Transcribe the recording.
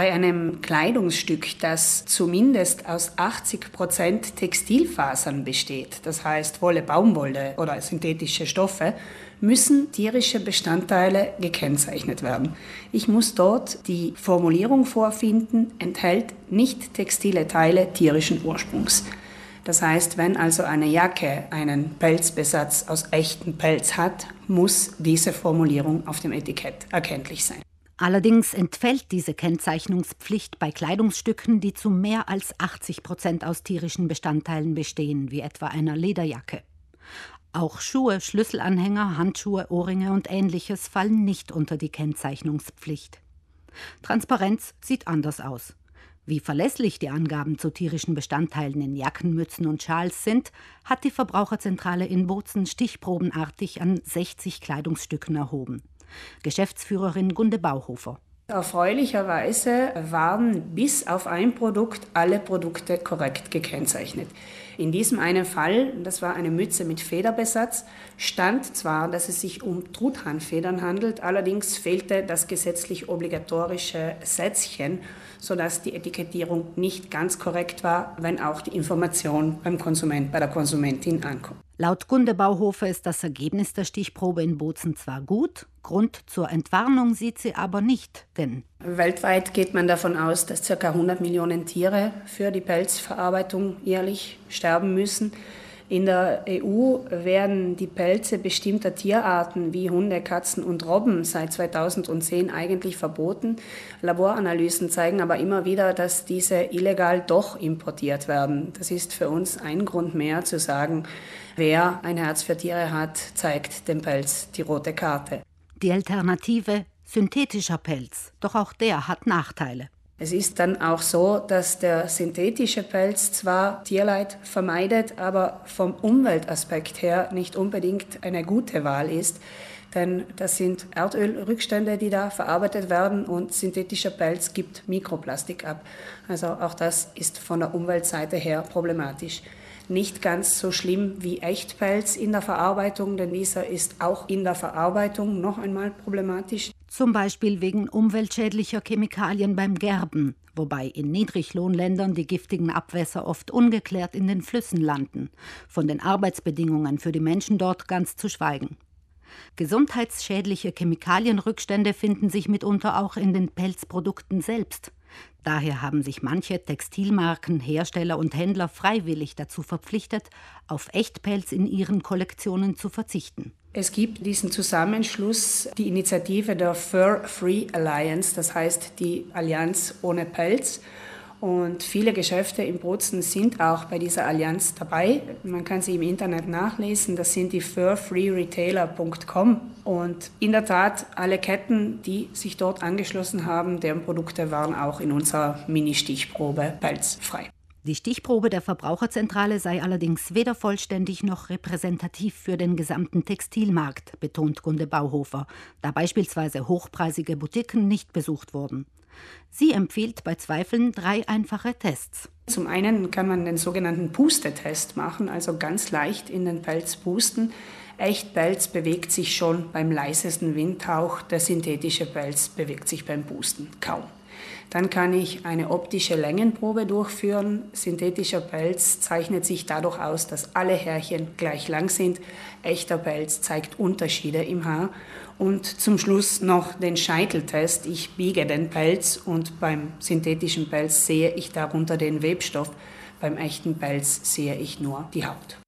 Bei einem Kleidungsstück, das zumindest aus 80 Prozent Textilfasern besteht, das heißt Wolle, Baumwolle oder synthetische Stoffe, müssen tierische Bestandteile gekennzeichnet werden. Ich muss dort die Formulierung vorfinden, enthält nicht textile Teile tierischen Ursprungs. Das heißt, wenn also eine Jacke einen Pelzbesatz aus echtem Pelz hat, muss diese Formulierung auf dem Etikett erkenntlich sein. Allerdings entfällt diese Kennzeichnungspflicht bei Kleidungsstücken, die zu mehr als 80 Prozent aus tierischen Bestandteilen bestehen, wie etwa einer Lederjacke. Auch Schuhe, Schlüsselanhänger, Handschuhe, Ohrringe und ähnliches fallen nicht unter die Kennzeichnungspflicht. Transparenz sieht anders aus. Wie verlässlich die Angaben zu tierischen Bestandteilen in Jacken, Mützen und Schals sind, hat die Verbraucherzentrale in Bozen stichprobenartig an 60 Kleidungsstücken erhoben. Geschäftsführerin Gunde Bauhofer. Erfreulicherweise waren bis auf ein Produkt alle Produkte korrekt gekennzeichnet. In diesem einen Fall, das war eine Mütze mit Federbesatz, stand zwar, dass es sich um Truthahnfedern handelt, allerdings fehlte das gesetzlich obligatorische Sätzchen, sodass die Etikettierung nicht ganz korrekt war, wenn auch die Information beim Konsument, bei der Konsumentin ankommt. Laut Gunde Bauhofer ist das Ergebnis der Stichprobe in Bozen zwar gut, Grund zur Entwarnung sieht sie aber nicht, denn weltweit geht man davon aus, dass ca. 100 Millionen Tiere für die Pelzverarbeitung jährlich sterben müssen. In der EU werden die Pelze bestimmter Tierarten wie Hunde, Katzen und Robben seit 2010 eigentlich verboten. Laboranalysen zeigen aber immer wieder, dass diese illegal doch importiert werden. Das ist für uns ein Grund mehr zu sagen, wer ein Herz für Tiere hat, zeigt dem Pelz die rote Karte. Die Alternative synthetischer Pelz, doch auch der hat Nachteile. Es ist dann auch so, dass der synthetische Pelz zwar Tierleid vermeidet, aber vom Umweltaspekt her nicht unbedingt eine gute Wahl ist. Denn das sind Erdölrückstände, die da verarbeitet werden und synthetischer Pelz gibt Mikroplastik ab. Also auch das ist von der Umweltseite her problematisch nicht ganz so schlimm wie Echtpelz in der Verarbeitung, denn dieser ist auch in der Verarbeitung noch einmal problematisch. Zum Beispiel wegen umweltschädlicher Chemikalien beim Gerben, wobei in Niedriglohnländern die giftigen Abwässer oft ungeklärt in den Flüssen landen, von den Arbeitsbedingungen für die Menschen dort ganz zu schweigen. Gesundheitsschädliche Chemikalienrückstände finden sich mitunter auch in den Pelzprodukten selbst. Daher haben sich manche Textilmarken, Hersteller und Händler freiwillig dazu verpflichtet, auf Echtpelz in ihren Kollektionen zu verzichten. Es gibt diesen Zusammenschluss, die Initiative der Fur Free Alliance, das heißt die Allianz ohne Pelz. Und viele Geschäfte in Bozen sind auch bei dieser Allianz dabei. Man kann sie im Internet nachlesen. Das sind die furfreeretailer.com. Und in der Tat, alle Ketten, die sich dort angeschlossen haben, deren Produkte waren auch in unserer Mini-Stichprobe pelzfrei. Die Stichprobe der Verbraucherzentrale sei allerdings weder vollständig noch repräsentativ für den gesamten Textilmarkt, betont Gunde Bauhofer, da beispielsweise hochpreisige Boutiquen nicht besucht wurden. Sie empfiehlt bei Zweifeln drei einfache Tests. Zum einen kann man den sogenannten Pustetest machen, also ganz leicht in den Pelz pusten. Echtpelz bewegt sich schon beim leisesten Windhauch, der synthetische Pelz bewegt sich beim Pusten kaum. Dann kann ich eine optische Längenprobe durchführen. Synthetischer Pelz zeichnet sich dadurch aus, dass alle Härchen gleich lang sind. Echter Pelz zeigt Unterschiede im Haar. Und zum Schluss noch den Scheiteltest. Ich biege den Pelz und beim synthetischen Pelz sehe ich darunter den Webstoff. Beim echten Pelz sehe ich nur die Haut.